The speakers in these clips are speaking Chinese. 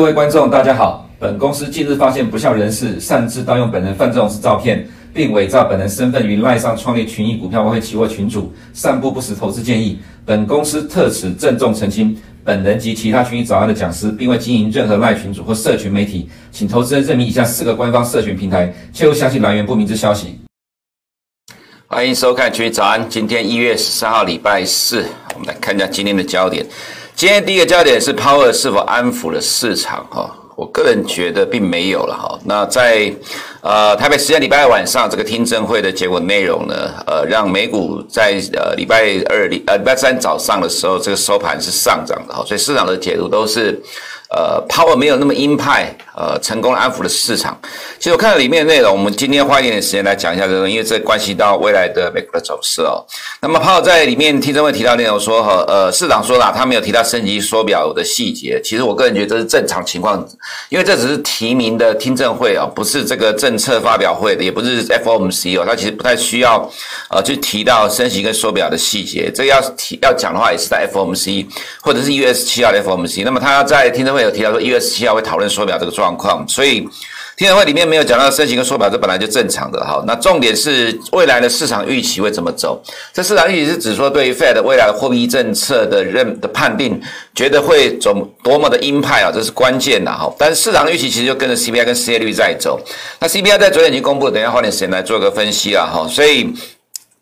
各位观众，大家好。本公司近日发现不肖人士擅自盗用本人范仲式照片，并伪造本人身份于赖上创立群益股票外汇期货群组，散布不实投资建议。本公司特此郑重澄清，本人及其他群益早安的讲师，并未经营任何赖群组或社群媒体，请投资人认明以下四个官方社群平台，切勿相信来源不明之消息。欢迎收看群益早安，今天一月十三号礼拜四，我们来看一下今天的焦点。今天第一个焦点是 Power 是否安抚了市场？哈。我个人觉得并没有了哈。那在呃台北时间礼拜二晚上这个听证会的结果内容呢，呃，让美股在呃礼拜二礼呃礼拜三早上的时候，这个收盘是上涨的哈。所以市场的解读都是。呃 Power 没有那么鹰派，呃，成功安抚了市场。其实我看了里面的内容，我们今天花一点点时间来讲一下这个，因为这关系到未来的美国的走势哦。那么泡在里面听证会提到内容说，哈，呃，市场说了，他没有提到升级缩表的细节。其实我个人觉得这是正常情况，因为这只是提名的听证会哦，不是这个政策发表会的，也不是 FOMC 哦，他其实不太需要呃去提到升级跟缩表的细节。这个要提要讲的话，也是在 FOMC 或者是一月十七号的 FOMC。那么他在听证会。有提到说一月十七号会讨论缩表这个状状况，所以听证会里面没有讲到升息跟缩表，这本来就正常的哈。那重点是未来的市场预期会怎么走？这市场预期是指说对于 Fed 未来的货币政策的认的判定，觉得会走多么的鹰派啊，这是关键的哈。但是市场预期其实就跟着 CPI 跟失业率在走。那 CPI 在昨天已经公布，等一下花点时间来做个分析啊哈。所以。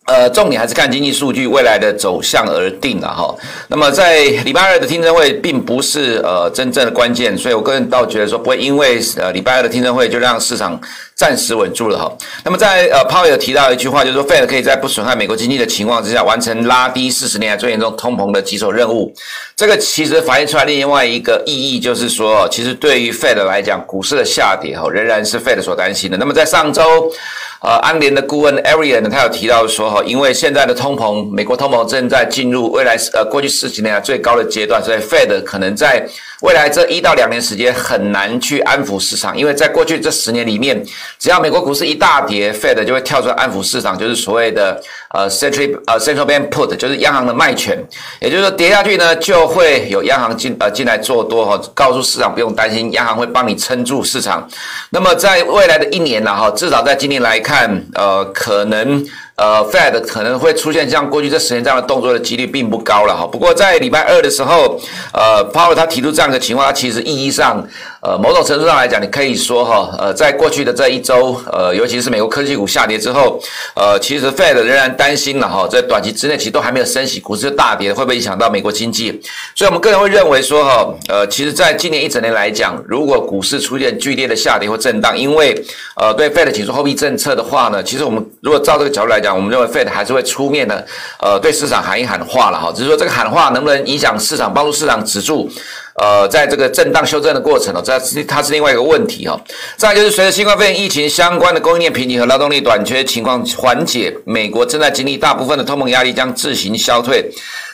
呃，重点还是看经济数据未来的走向而定了哈。那么在礼拜二的听证会并不是呃真正的关键，所以我个人倒觉得说不会因为呃礼拜二的听证会就让市场暂时稳住了哈。那么在呃鲍威尔提到一句话，就是说 Fed 可以在不损害美国经济的情况之下，完成拉低四十年来最严重通膨的棘手任务。这个其实反映出来另外一个意义，就是说，其实对于 Fed 来讲，股市的下跌哈仍然是 Fed 所担心的。那么在上周。呃，安联的顾问 Arian 呢，他有提到说哈，因为现在的通膨，美国通膨正在进入未来呃过去十年来最高的阶段，所以 Fed 可能在未来这一到两年时间很难去安抚市场，因为在过去这十年里面，只要美国股市一大跌，Fed 就会跳出来安抚市场，就是所谓的呃 Central 呃 Central Bank Put，就是央行的卖权，也就是说跌下去呢，就会有央行进呃进来做多哈，告诉市场不用担心，央行会帮你撑住市场。那么在未来的一年呢哈，至少在今年来看，呃，可能。呃，Fed 可能会出现像过去这十年这样的动作的几率并不高了哈。不过在礼拜二的时候，呃，Paul 他提出这样的情况，他其实意义上。呃，某种程度上来讲，你可以说哈，呃，在过去的这一周，呃，尤其是美国科技股下跌之后，呃，其实 Fed 仍然担心了哈，在短期之内其实都还没有升息，股市大跌会不会影响到美国经济？所以我们个人会认为说哈，呃，其实在今年一整年来讲，如果股市出现剧烈的下跌或震荡，因为呃，对 Fed 提出货币政策的话呢，其实我们如果照这个角度来讲，我们认为 Fed 还是会出面的，呃，对市场喊一喊话了哈，只是说这个喊话能不能影响市场，帮助市场止住？呃，在这个震荡修正的过程哦，这是它是另外一个问题、哦。再就是随着新冠肺炎疫情相关的供应链瓶颈和劳动力短缺情况缓解，美国正在经历大部分的通膨压力将自行消退。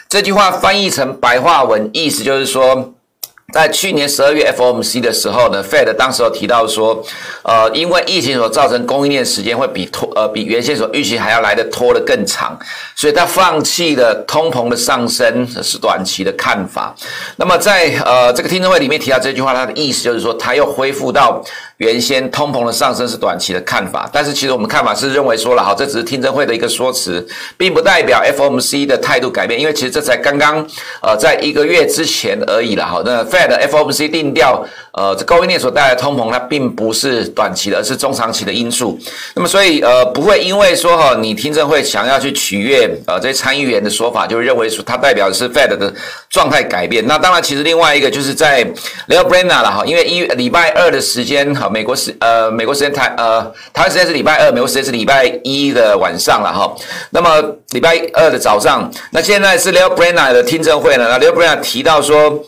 这句话翻译成白话文，意思就是说。在去年十二月 FOMC 的时候呢，Fed 当时有提到说，呃，因为疫情所造成供应链时间会比拖呃比原先所预期还要来的拖得更长，所以他放弃了通膨的上升是短期的看法。那么在呃这个听证会里面提到这句话，他的意思就是说，他又恢复到。原先通膨的上升是短期的看法，但是其实我们看法是认为说了，好，这只是听证会的一个说辞，并不代表 FOMC 的态度改变，因为其实这才刚刚呃在一个月之前而已了，好，那 Fed FOMC 定调，呃，这供应链所带来的通膨它并不是短期的，而是中长期的因素。那么所以呃不会因为说哈，你听证会想要去取悦呃这些参议员的说法，就认为说它代表的是 Fed 的状态改变。那当然，其实另外一个就是在 Lael Brainard 了哈，因为一礼拜二的时间。美国时呃，美国时间台呃，台湾时间是礼拜二，美国时间是礼拜一的晚上了哈。那么礼拜二的早上，那现在是 Leo b r e n n e r 的听证会了。那 Leo b r e n n e r 提到说。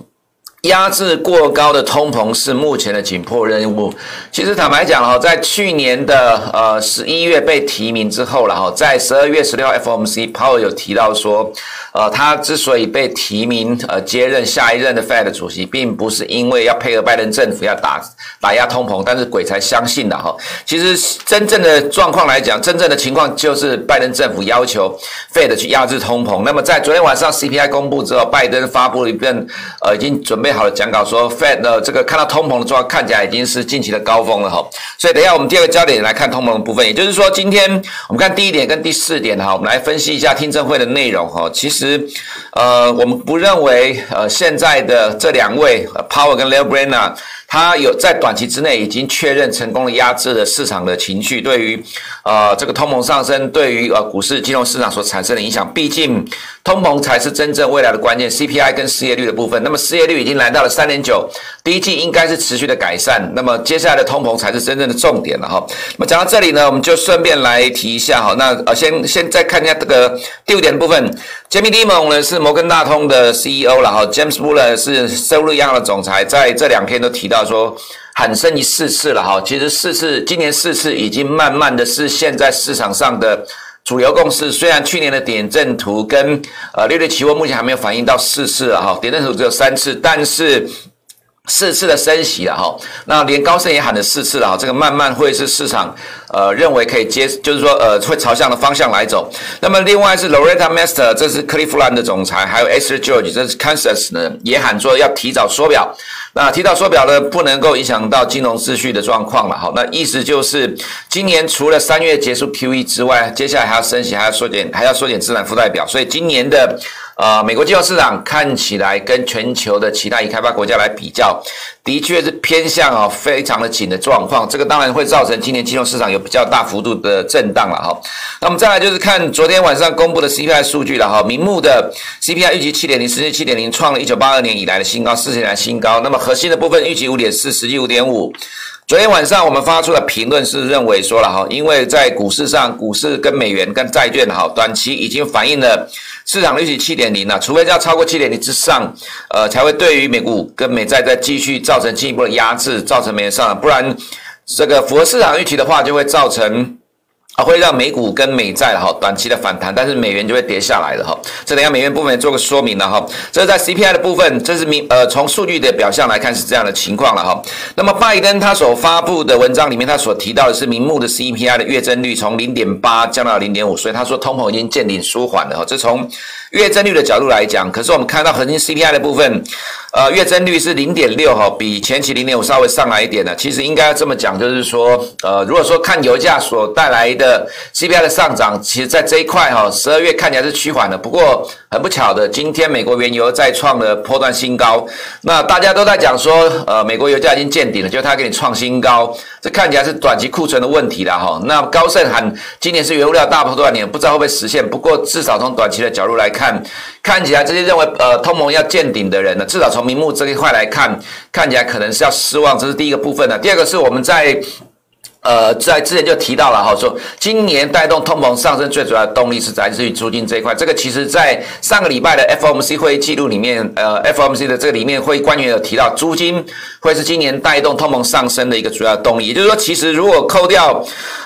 压制过高的通膨是目前的紧迫任务。其实坦白讲哈，在去年的呃十一月被提名之后了哈，在十二月十六号 FOMC Powell 有提到说，呃，他之所以被提名呃接任下一任的 Fed 主席，并不是因为要配合拜登政府要打打压通膨，但是鬼才相信的哈。其实真正的状况来讲，真正的情况就是拜登政府要求 Fed 去压制通膨。那么在昨天晚上 CPI 公布之后，拜登发布了一份呃已经准备。好的讲稿说，Fed 的这个看到通膨的状况看起来已经是近期的高峰了哈。所以等一下我们第二个焦点来看通膨的部分，也就是说今天我们看第一点跟第四点哈，我们来分析一下听证会的内容哈。其实呃，我们不认为呃现在的这两位 Power 跟 Lael Brainard 他有在短期之内已经确认成功的压制了市场的情绪，对于呃这个通膨上升，对于呃股市金融市场所产生的影响。毕竟通膨才是真正未来的关键，CPI 跟失业率的部分。那么失业率已经来到了三点九，第一季应该是持续的改善。那么接下来的通膨才是真正的重点了哈。那么讲到这里呢，我们就顺便来提一下哈。那呃先先再看一下这个第五点部分，Jamie Dimon 呢是摩根大通的 CEO 了哈，James Buller 是收入央行的总裁，在这两天都提到。到说喊升一四次了哈，其实四次今年四次已经慢慢的是现在市场上的主流共识。虽然去年的点阵图跟呃利率期货目前还没有反映到四次了哈，点阵图只有三次，但是。四次的升息了哈，那连高盛也喊了四次了哈，这个慢慢会是市场呃认为可以接，就是说呃会朝向的方向来走。那么另外是 Loretta Mester，这是克利夫兰的总裁，还有 e s t e r George，这是 Kansas 呢，也喊说要提早缩表。那提早缩表呢，不能够影响到金融秩序的状况了哈。那意思就是今年除了三月结束 QE 之外，接下来还要升息，还要缩减，还要缩减资产负债表，所以今年的。呃，美国金融市场看起来跟全球的其他已开发国家来比较，的确是偏向啊非常的紧的状况。这个当然会造成今年金融市场有比较大幅度的震荡了哈。那么再来就是看昨天晚上公布的 CPI 数据了哈，名目的 CPI 预计七点零，实际七点零，创了一九八二年以来的新高，四十年来新高。那么核心的部分预计五点四，实际五点五。昨天晚上我们发出的评论是认为说了哈，因为在股市上，股市跟美元跟债券哈，短期已经反映了市场预期七点零了，除非要超过七点零之上，呃，才会对于美股跟美债再继续造成进一步的压制，造成美元上涨，不然这个符合市场预期的话，就会造成。啊，会让美股跟美债哈短期的反弹，但是美元就会跌下来了哈。这等下美元部分做个说明了哈。这是在 CPI 的部分，这是明呃从数据的表象来看是这样的情况了哈。那么拜登他所发布的文章里面，他所提到的是明目的 CPI 的月增率从零点八降到零点五，所以他说通膨已经见顶舒缓了哈。这从月增率的角度来讲，可是我们看到核心 CPI 的部分。呃，月增率是零点六哈，比前期零点五稍微上来一点的。其实应该这么讲，就是说，呃，如果说看油价所带来的 CPI 的上涨，其实在这一块哈，十二月看起来是趋缓的。不过很不巧的，今天美国原油再创了波段新高。那大家都在讲说，呃，美国油价已经见顶了，就它给你创新高，这看起来是短期库存的问题了哈。那高盛喊今年是原物料大破段年，不知道会不会实现。不过至少从短期的角度来看，看起来这些认为呃通膨要见顶的人呢，至少从名目这一块来看，看起来可能是要失望，这是第一个部分的。第二个是我们在。呃，在之前就提到了哈，说今年带动通膨上升最主要的动力是来自于租金这一块。这个其实在上个礼拜的 FOMC 会议记录里面，呃，FOMC 的这个里面会官员有提到，租金会是今年带动通膨上升的一个主要动力。也就是说，其实如果扣掉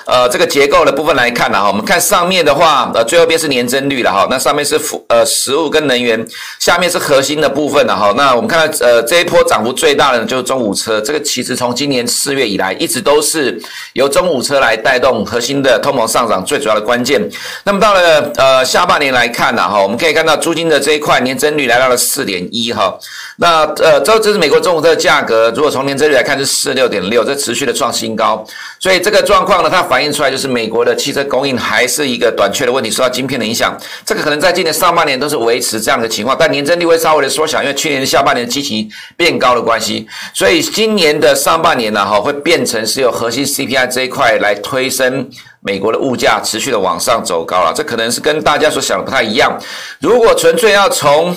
呃这个结构的部分来看呢，哈，我们看上面的话，呃，最后边是年增率了哈，那上面是服呃食物跟能源，下面是核心的部分了哈。那我们看到呃这一波涨幅最大的就是中午车，这个其实从今年四月以来一直都是。由中古车来带动核心的通膨上涨，最主要的关键。那么到了呃下半年来看呢，哈，我们可以看到租金的这一块年增率来到了四点一哈。那呃这这是美国中古车的价格，如果从年增率来看是四六点六，这持续的创新高。所以这个状况呢，它反映出来就是美国的汽车供应还是一个短缺的问题，受到晶片的影响。这个可能在今年上半年都是维持这样的情况，但年增率会稍微的缩小，因为去年下半年的基情变高的关系。所以今年的上半年呢，哈，会变成是由核心 CPI。这一块来推升美国的物价持续的往上走高了，这可能是跟大家所想的不太一样。如果纯粹要从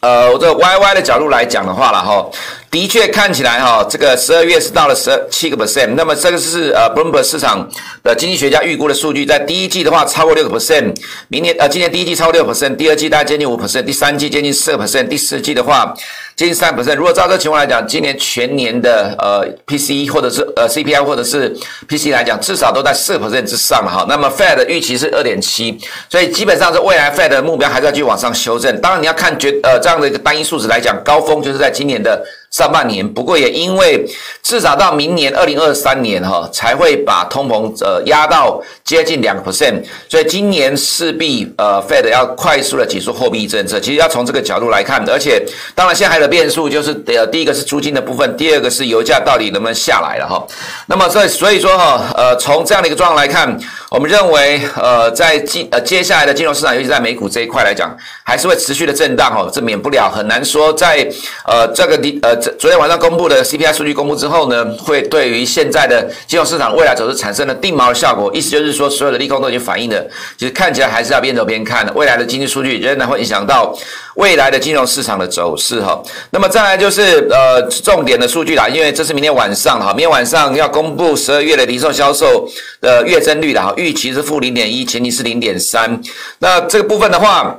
呃我这 YY 的角度来讲的话了哈，的确看起来哈，这个十二月是到了十七个 percent，那么这个是呃 Bloomberg 市场的经济学家预估的数据，在第一季的话超过六个 percent，明年呃今年第一季超过六 percent，第二季大概接近五 percent，第三季接近四个 percent，第四季的话接。近三 percent，如果照这个情况来讲，今年全年的呃 PCE 或者是呃 CPI 或者是 PCE 来讲，至少都在四 percent 之上了哈。那么 Fed 的预期是二点七，所以基本上是未来 Fed 的目标还是要去往上修正。当然你要看绝呃这样的一个单一数值来讲，高峰就是在今年的上半年，不过也因为至少到明年二零二三年哈，才会把通膨呃压到接近两个 percent，所以今年势必呃 Fed 要快速的结束货币政策。其实要从这个角度来看，而且当然现在还有变数就是呃第一个是租金的部分，第二个是油价到底能不能下来了哈。那么所以所以说哈呃从这样的一个状况来看，我们认为呃在金呃接下来的金融市场，尤其在美股这一块来讲，还是会持续的震荡哈，这免不了很难说在呃这个地呃。昨天晚上公布的 CPI 数据公布之后呢，会对于现在的金融市场未来走势产生了定锚的效果。意思就是说，所有的利空都已经反映了，其实看起来还是要边走边看的。未来的经济数据仍然会影响到未来的金融市场的走势哈。那么再来就是呃重点的数据啦，因为这是明天晚上哈，明天晚上要公布十二月的零售销售的月增率的哈，预期是负零点一，前期是零点三。那这个部分的话。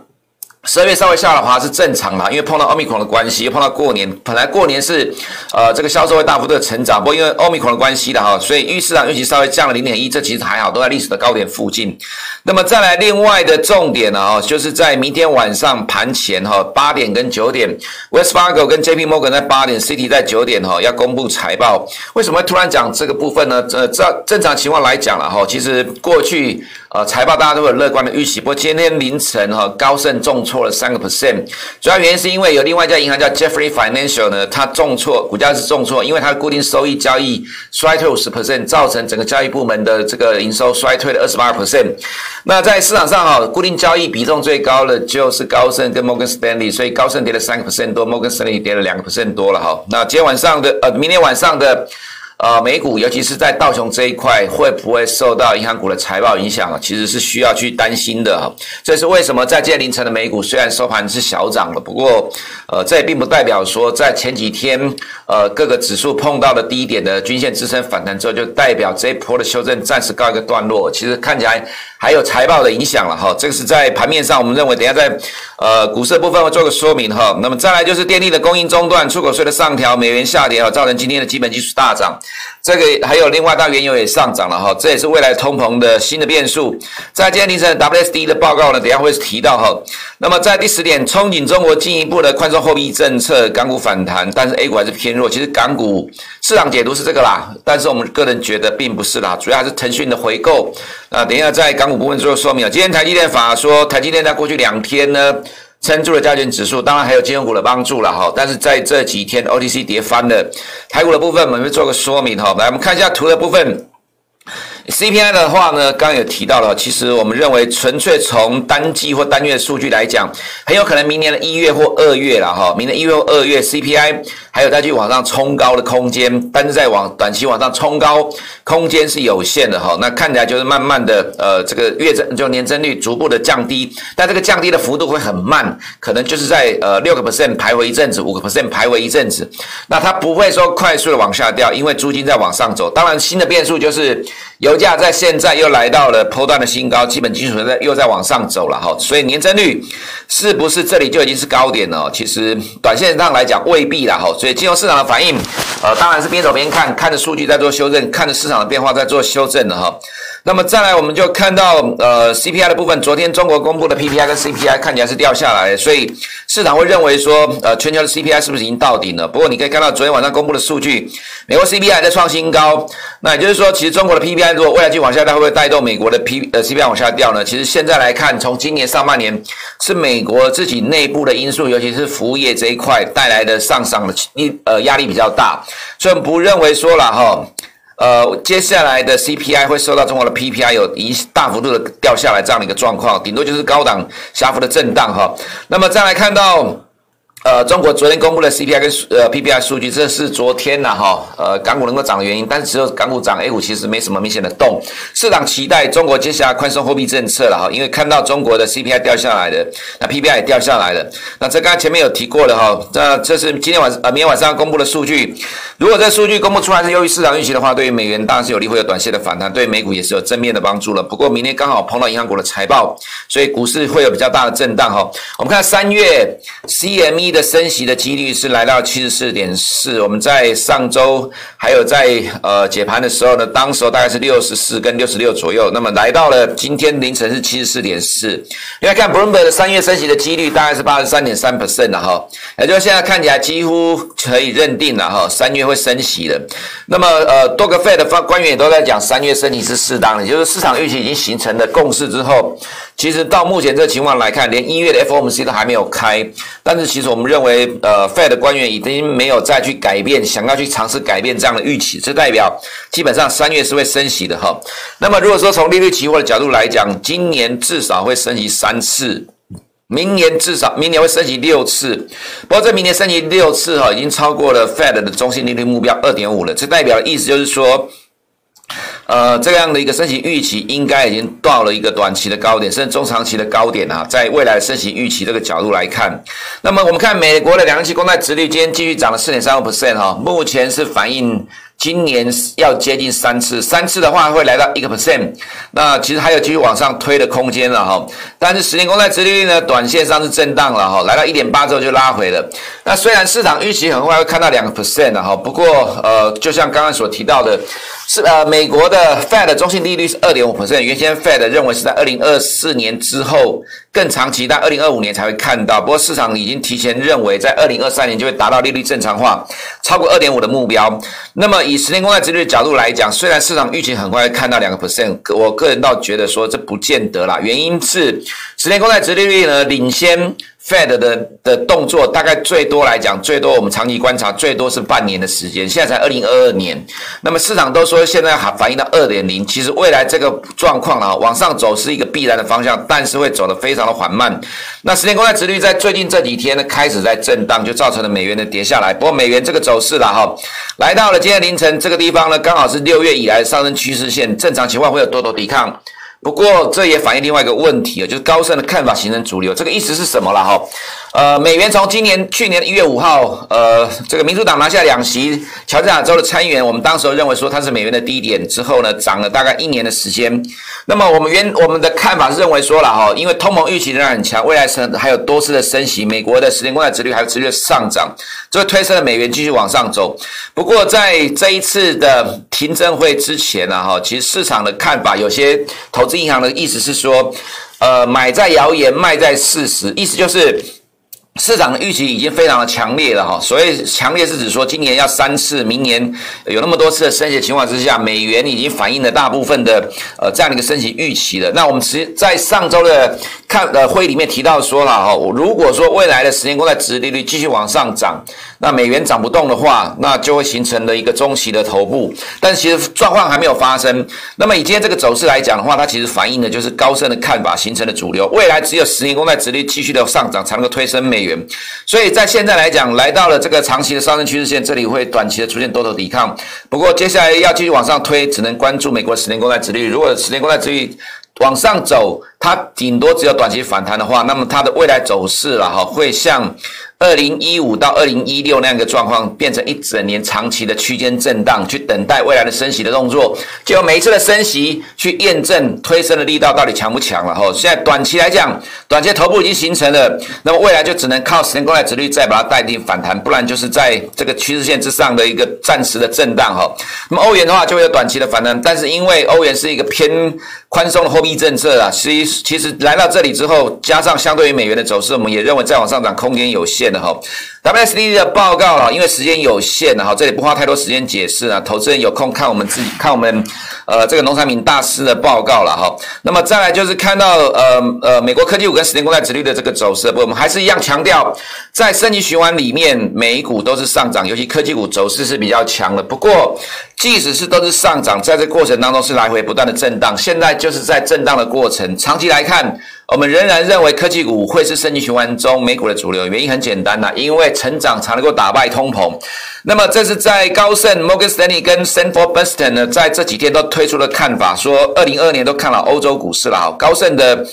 十二月稍微下的话是正常的，因为碰到欧米康的关系，又碰到过年，本来过年是呃这个销售会大幅度的成长，不过因为欧米康的关系的哈，所以预市场预期稍微降了零点一，这其实还好，都在历史的高点附近。那么再来另外的重点呢，哦，就是在明天晚上盘前哈，八点跟九点，West Fargo 跟 JP Morgan 在八点，Citi 在九点哈，要公布财报。为什么会突然讲这个部分呢？呃，照正常情况来讲了哈，其实过去。呃，财报大家都有乐观的预期，不过今天凌晨哈，高盛重挫了三个 percent，主要原因是因为有另外一家银行叫 Jeffrey Financial 呢，它重挫，股价是重挫，因为它固定收益交易衰退五十 percent，造成整个交易部门的这个营收衰退了二十八 percent。那在市场上哈，固定交易比重最高的就是高盛跟 Morgan Stanley，所以高盛跌了三个 percent 多，Morgan Stanley 跌了两个 percent 多了哈。那今天晚上的呃，明天晚上的。呃，美股尤其是在道琼这一块，会不会受到银行股的财报影响啊？其实是需要去担心的。这是为什么在今天凌晨的美股虽然收盘是小涨了，不过呃，这也并不代表说在前几天呃各个指数碰到的低点的均线支撑反弹之后，就代表这一波的修正暂时告一个段落。其实看起来。还有财报的影响了哈，这个是在盘面上，我们认为等下在呃股市部分会做个说明哈。那么再来就是电力的供应中断、出口税的上调、美元下跌啊，造成今天的基本技术大涨。这个还有另外，大原油也上涨了哈，这也是未来通膨的新的变数。在今天凌晨 WSD 的报告呢，等下会提到哈。那么在第十点，憧憬中国进一步的宽松货币政策，港股反弹，但是 A 股还是偏弱。其实港股市场解读是这个啦，但是我们个人觉得并不是啦，主要还是腾讯的回购。那等一下在港股。部分做说明啊，今天台积电法说，台积电在过去两天呢，撑住了加权指数，当然还有金融股的帮助了哈。但是在这几天 OTC 跌翻了，台股的部分我们会做个说明哈。来，我们看一下图的部分。CPI 的话呢，刚刚有提到了，其实我们认为纯粹从单季或单月数据来讲，很有可能明年的一月或二月了哈。明年一月或二月 CPI 还有再去往上冲高的空间，但是在往短期往上冲高空间是有限的哈。那看起来就是慢慢的呃这个月增就年增率逐步的降低，但这个降低的幅度会很慢，可能就是在呃六个 percent 徘徊一阵子，五个 percent 徘徊一阵子。那它不会说快速的往下掉，因为租金在往上走。当然新的变数就是油价在现在又来到了波段的新高，基本基础在又在往上走了哈，所以年增率是不是这里就已经是高点了？其实短线上来讲未必了哈，所以金融市场的反应，呃，当然是边走边看，看着数据在做修正，看着市场的变化在做修正的哈。那么再来，我们就看到呃 CPI 的部分，昨天中国公布的 PPI 跟 CPI 看起来是掉下来，所以市场会认为说，呃，全球的 CPI 是不是已经到顶了？不过你可以看到昨天晚上公布的数据，美国 CPI 在创新高，那也就是说，其实中国的 PPI 如果未来继续往下掉，会不会带动美国的 P 呃 CPI 往下掉呢？其实现在来看，从今年上半年是美国自己内部的因素，尤其是服务业这一块带来的上涨的力呃压力比较大，所以我们不认为说了哈。呃，接下来的 CPI 会受到中国的 PPI 有一大幅度的掉下来这样的一个状况，顶多就是高档狭幅的震荡哈。那么再来看到。呃，中国昨天公布的 CPI 跟呃 PPI 数据，这是昨天呐哈，呃，港股能够涨的原因，但是只有港股涨，A 股其实没什么明显的动。市场期待中国接下来宽松货币政策了哈，因为看到中国的 CPI 掉下来的，那 PPI 也掉下来了。那这刚才前面有提过的哈，那这是今天晚呃明天晚上公布的数据。如果这数据公布出来是优于市场预期的话，对于美元当然是有利，会有短线的反弹，对美股也是有正面的帮助了。不过明天刚好碰到银行股的财报，所以股市会有比较大的震荡哈。我们看三月 CME。的升息的几率是来到七十四点四。我们在上周还有在呃解盘的时候呢，当时候大概是六十四跟六十六左右。那么来到了今天凌晨是七十四点四。另外看 Bloomberg 的三月升息的几率大概是八十三点三 percent 的哈，也就是现在看起来几乎可以认定了哈，三月会升息的。那么呃多个 Fed 的官员也都在讲三月升息是适当的，就是市场预期已经形成了共识之后。其实到目前这个情况来看，连一月的 FOMC 都还没有开，但是其实我们我们认为，呃，Fed 的官员已经没有再去改变，想要去尝试改变这样的预期，这代表基本上三月是会升息的哈。那么如果说从利率期货的角度来讲，今年至少会升息三次，明年至少明年会升息六次，不过这明年升息六次哈，已经超过了 Fed 的中心利率目标二点五了，这代表的意思就是说。呃，这样的一个升息预期应该已经到了一个短期的高点，甚至中长期的高点啊。在未来升息预期这个角度来看，那么我们看美国的两期公债殖率今天继续涨了四点三个 percent 哈，目前是反映。今年要接近三次，三次的话会来到一个 percent，那其实还有继续往上推的空间了哈。但是十年公债殖利率呢，短线上是震荡了哈，来到一点八之后就拉回了。那虽然市场预期很快会看到两个 percent 了哈，不过呃，就像刚刚所提到的，是呃美国的 Fed 中性利率是二点五 percent，原先 Fed 认为是在二零二四年之后。更长期，但二零二五年才会看到。不过市场已经提前认为，在二零二三年就会达到利率正常化，超过二点五的目标。那么以十年公债殖利率角度来讲，虽然市场预期很快会看到两个 percent，我个人倒觉得说这不见得啦。原因是十年公债殖利率呢领先。Fed 的的动作大概最多来讲，最多我们长期观察最多是半年的时间，现在才二零二二年。那么市场都说现在还反映到二点零，其实未来这个状况啊往上走是一个必然的方向，但是会走得非常的缓慢。那十年公债殖率在最近这几天呢开始在震荡，就造成了美元的跌下来。不过美元这个走势了哈，来到了今天凌晨这个地方呢，刚好是六月以来上升趋势线，正常情况会有多头抵抗。不过，这也反映另外一个问题啊，就是高盛的看法形成主流。这个意思是什么了哈？呃，美元从今年去年一月五号，呃，这个民主党拿下两席乔治亚州的参议员，我们当时候认为说它是美元的低点，之后呢涨了大概一年的时间。那么我们原我们的看法是认为说了哈，因为通膨预期仍然很强，未来升还有多次的升息，美国的十年公债殖率还有持续的上涨，这会推升了美元继续往上走。不过在这一次的听证会之前呢哈，其实市场的看法有些投这银行的意思是说，呃，买在谣言，卖在事实，意思就是。市场的预期已经非常的强烈了哈，所以强烈是指说今年要三次，明年有那么多次的升息情况之下，美元已经反映了大部分的呃这样的一个升息预期了。那我们其实在上周的看呃会议里面提到说了哈，如果说未来的十年公债殖利率继续往上涨，那美元涨不动的话，那就会形成了一个中期的头部。但其实状况还没有发生。那么以今天这个走势来讲的话，它其实反映的就是高盛的看法形成的主流。未来只有十年公债殖利率继续的上涨，才能够推升美元。所以在现在来讲，来到了这个长期的上升趋势线，这里会短期的出现多头抵抗。不过接下来要继续往上推，只能关注美国十年公债殖率。如果十年公债殖率往上走，它顶多只有短期反弹的话，那么它的未来走势了哈，会像。二零一五到二零一六那样一个状况，变成一整年长期的区间震荡，去等待未来的升息的动作，就每一次的升息去验证推升的力道到底强不强了哈。现在短期来讲，短期的头部已经形成了，那么未来就只能靠十年公债殖利率再把它带进反弹，不然就是在这个趋势线之上的一个暂时的震荡哈。那么欧元的话就会有短期的反弹，但是因为欧元是一个偏宽松的货币政策啊，其实其实来到这里之后，加上相对于美元的走势，我们也认为再往上涨空间有限。的哈，WSD 的报告了，因为时间有限了哈，这里不花太多时间解释啊。投资人有空看我们自己看我们呃这个农产品大师的报告了哈。那么再来就是看到呃呃美国科技股跟十年公债殖率的这个走势，不，我们还是一样强调，在升级循环里面，美股都是上涨，尤其科技股走势是比较强的。不过即使是都是上涨，在这过程当中是来回不断的震荡，现在就是在震荡的过程，长期来看。我们仍然认为科技股会是升级循环中美股的主流，原因很简单呐，因为成长才能够打败通膨。那么这是在高盛、Morgan Stanley 跟 Sanford Bernstein 呢，在这几天都推出了看法，说二零二二年都看了欧洲股市了哈。高盛的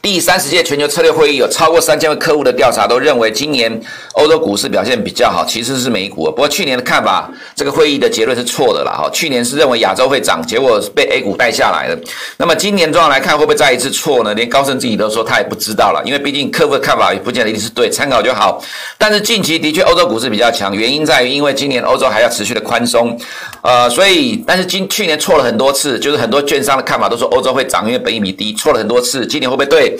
第三十届全球策略会议有超过三千位客户的调查都认为，今年欧洲股市表现比较好，其实是美股。不过去年的看法，这个会议的结论是错的了哈。去年是认为亚洲会涨，结果被 A 股带下来了。那么今年状况来看，会不会再一次错呢？连高盛自己都说他也不知道了，因为毕竟客户的看法也不见得一定是对，参考就好。但是近期的确欧洲股市比较强，原因在于因为今年欧洲还要持续的宽松，呃，所以但是今去年错了很多次，就是很多券商的看法都说欧洲会涨，因为本益比低，错了很多次。今年会不对？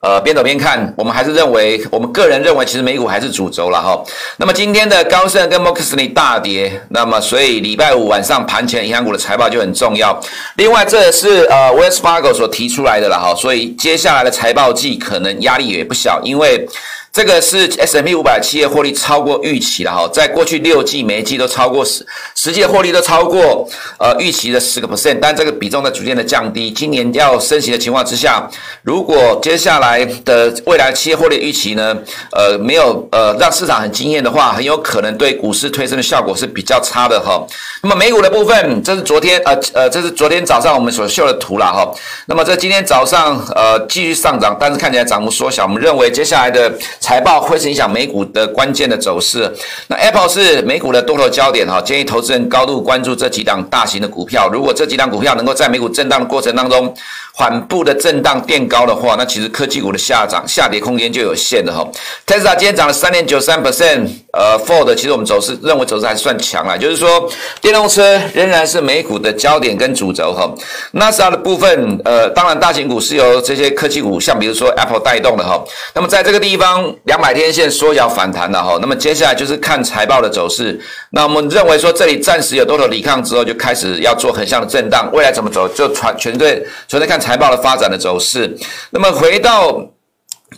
呃，边走边看，我们还是认为，我们个人认为，其实美股还是主轴了哈。那么今天的高盛跟摩根士丹利大跌，那么所以礼拜五晚上盘前银行股的财报就很重要。另外，这是呃 w e s t Fargo 所提出来的了哈，所以接下来的财报季可能压力也不小，因为。这个是 S M P 五百企业获利超过预期了哈，在过去六季每一季都超过十，实际的获利都超过呃预期的十个 percent，但这个比重在逐渐的降低。今年要升息的情况之下，如果接下来的未来企业获利预期呢，呃没有呃让市场很惊艳的话，很有可能对股市推升的效果是比较差的哈。那么美股的部分，这是昨天呃呃这是昨天早上我们所秀的图了哈。那么这今天早上呃继续上涨，但是看起来涨幅缩小。我们认为接下来的。财报会影响美股的关键的走势。那 Apple 是美股的多头焦点哈，建议投资人高度关注这几档大型的股票。如果这几档股票能够在美股震荡的过程当中，缓步的震荡垫高的话，那其实科技股的下涨下跌空间就有限的哈。Tesla 今天涨了三点九三 percent，呃，Ford 其实我们走势认为走势还算强了，就是说电动车仍然是美股的焦点跟主轴哈。纳的部分，呃，当然大型股是由这些科技股，像比如说 Apple 带动的哈。那么在这个地方，两百天线缩小反弹了哈。那么接下来就是看财报的走势。那我们认为说这里暂时有多头抵抗之后，就开始要做横向的震荡，未来怎么走就全全对全在看。财报的发展的走势，那么回到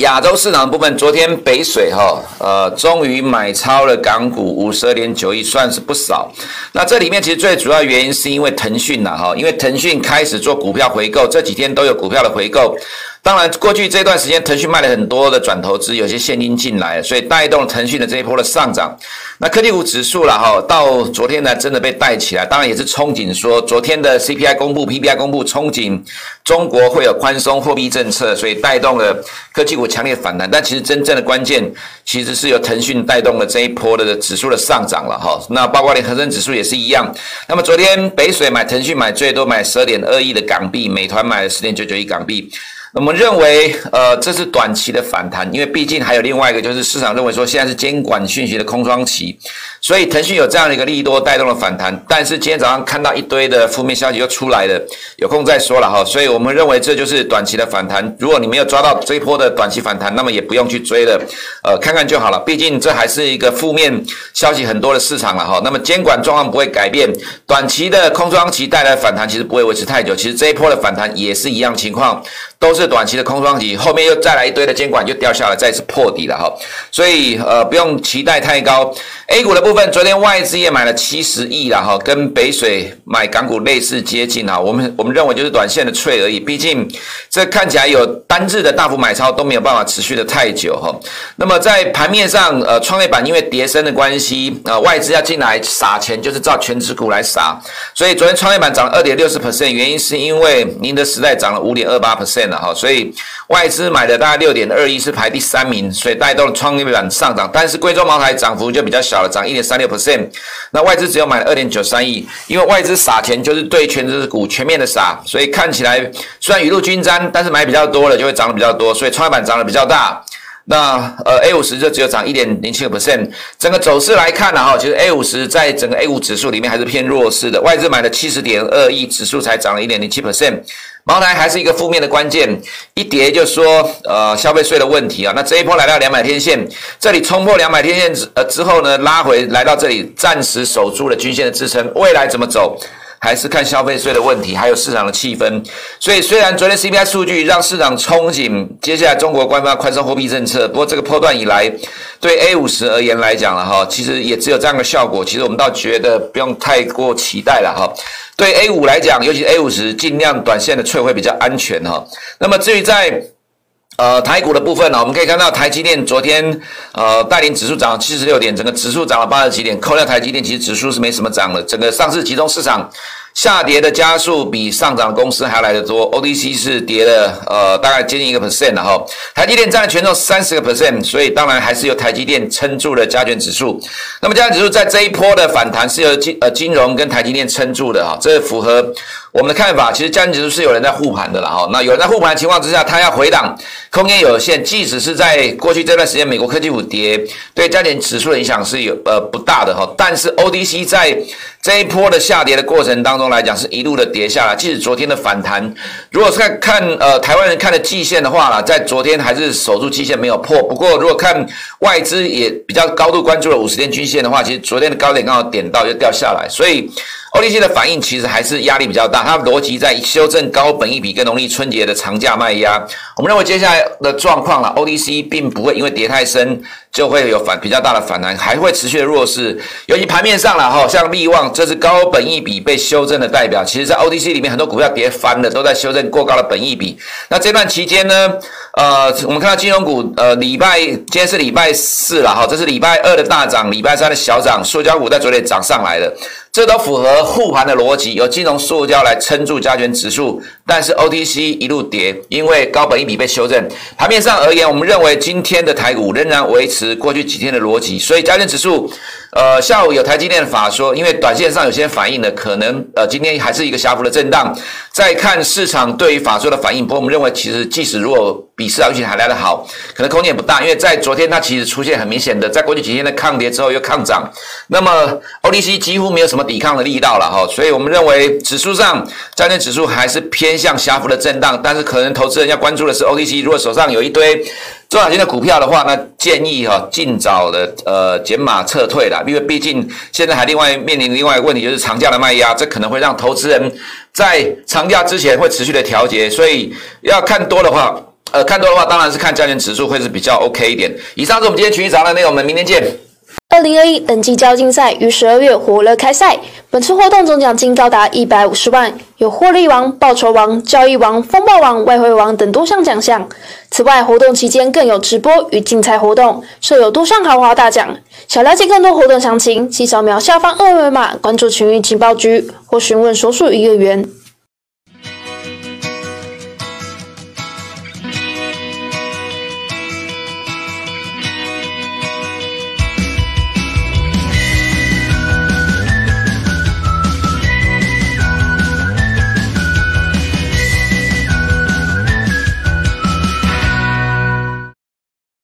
亚洲市场的部分，昨天北水哈呃终于买超了港股五十二点九亿，算是不少。那这里面其实最主要原因是因为腾讯呐哈，因为腾讯开始做股票回购，这几天都有股票的回购。当然，过去这段时间，腾讯卖了很多的转投资，有些现金进来，所以带动了腾讯的这一波的上涨。那科技股指数了哈，到昨天呢，真的被带起来。当然也是憧憬说，昨天的 CPI 公布、PPI 公布，憧憬中国会有宽松货币政策，所以带动了科技股强烈反弹。但其实真正的关键，其实是由腾讯带动了这一波的指数的上涨了哈。那包括连恒生指数也是一样。那么昨天北水买腾讯买最多买十二点二亿的港币，美团买了十点九九亿港币。我们认为，呃，这是短期的反弹，因为毕竟还有另外一个，就是市场认为说现在是监管讯息的空窗期，所以腾讯有这样的一个利多带动了反弹。但是今天早上看到一堆的负面消息又出来了，有空再说了哈。所以我们认为这就是短期的反弹。如果你没有抓到这一波的短期反弹，那么也不用去追了，呃，看看就好了。毕竟这还是一个负面消息很多的市场了哈。那么监管状况不会改变，短期的空窗期带来的反弹其实不会维持太久。其实这一波的反弹也是一样情况，都是短期的空窗期，后面又再来一堆的监管就掉下来，再次破底了哈，所以呃不用期待太高。A 股的部分，昨天外资也买了七十亿了哈，跟北水买港股类似接近哈，我们我们认为就是短线的脆而已，毕竟这看起来有单日的大幅买超都没有办法持续的太久哈。那么在盘面上，呃创业板因为跌升的关系，呃外资要进来撒钱就是照全值股来撒，所以昨天创业板涨了二点六十 percent，原因是因为宁德时代涨了五点二八 percent 了哈，所以。外资买的大概六点二亿，是排第三名，所以带动了创业板上涨。但是贵州茅台涨幅就比较小了，涨一点三六 percent。那外资只有买了二点九三亿，因为外资撒钱就是对权值股全面的撒，所以看起来虽然雨露均沾，但是买比较多了就会涨得比较多，所以创业板涨得比较大。那呃 A 五十就只有涨一点零七个 percent。整个走势来看呢哈，其实 A 五十在整个 A 五指数里面还是偏弱势的，外资买了七十点二亿，指数才涨了一点零七 percent。茅台还是一个负面的关键，一跌就说呃消费税的问题啊。那这一波来到两百天线，这里冲破两百天线之呃之后呢，拉回来到这里，暂时守住了均线的支撑。未来怎么走，还是看消费税的问题，还有市场的气氛。所以虽然昨天 CPI 数据让市场憧憬接下来中国官方宽松货币政策，不过这个波段以来对 A 五十而言来讲了哈，其实也只有这样的效果。其实我们倒觉得不用太过期待了哈。对 A 五来讲，尤其 A 五十，尽量短线的脆会比较安全哈。那么至于在呃台股的部分呢，我们可以看到台积电昨天呃带领指数涨了七十六点，整个指数涨了八十几点，扣掉台积电，其实指数是没什么涨的。整个上市集中市场下跌的加速比上涨公司还来得多，ODC 是跌了呃大概接近一个 percent 了哈，台积电占了权重三十个 percent，所以当然还是由台积电撑住了加权指数。那么加权指数在这一波的反弹是由金呃金融跟台积电撑住的哈，这符合我们的看法。其实加权指数是有人在护盘的了哈，那有人在护盘的情况之下，它要回档空间有限，即使是在过去这段时间美国科技股跌，对加权指数的影响是有呃不大的哈，但是 O D C 在这一波的下跌的过程当中来讲，是一路的跌下来。即使昨天的反弹，如果是看看呃台湾人看的季线的话啦，在昨天还是守住季线没有破。不过如果看外资也比较高度关注了五十天均线的话，其实昨天的高点刚好点到就掉下来，所以。O D C 的反应其实还是压力比较大，它逻辑在修正高本一比跟农历春节的长假卖压。我们认为接下来的状况啊，O D C 并不会因为跌太深就会有反比较大的反弹，还会持续的弱势。尤其盘面上了哈，像力旺这是高本益比被修正的代表，其实在 OTC 里面很多股票跌翻了，都在修正过高的本益比。那这段期间呢，呃，我们看到金融股，呃，礼拜今天是礼拜四了哈，这是礼拜二的大涨，礼拜三的小涨，塑胶股在昨天涨上来了。这都符合护盘的逻辑，由金融塑胶来撑住加权指数，但是 OTC 一路跌，因为高本一笔被修正。盘面上而言，我们认为今天的台股仍然维持过去几天的逻辑，所以加权指数，呃，下午有台积电法说，因为短线上有些反应的，可能呃今天还是一个小幅的震荡。再看市场对于法说的反应，不过我们认为其实即使如果比市场预期还来得好，可能空间也不大，因为在昨天它其实出现很明显的，在过去几天的抗跌之后又抗涨，那么 O D C 几乎没有什么抵抗的力道了哈，所以我们认为指数上加权指数还是偏向小幅的震荡，但是可能投资人要关注的是 O D C，如果手上有一堆中小型的股票的话，那建议哈尽早的呃减码撤退了，因为毕竟现在还另外面临另外一个问题，就是长假的卖压，这可能会让投资人。在长假之前会持续的调节，所以要看多的话，呃，看多的话当然是看加权指数会是比较 OK 一点。以上是我们今天群益早的内容，我们明天见。二零二一等级交竞赛于十二月火热开赛，本次活动总奖金高达一百五十万，有获利王、报酬王、交易王、风暴王、外汇王等多项奖项。此外，活动期间更有直播与竞猜活动，设有多项豪华大奖。想了解更多活动详情，请扫描下方二维码关注群益情报局或询问所属营业员。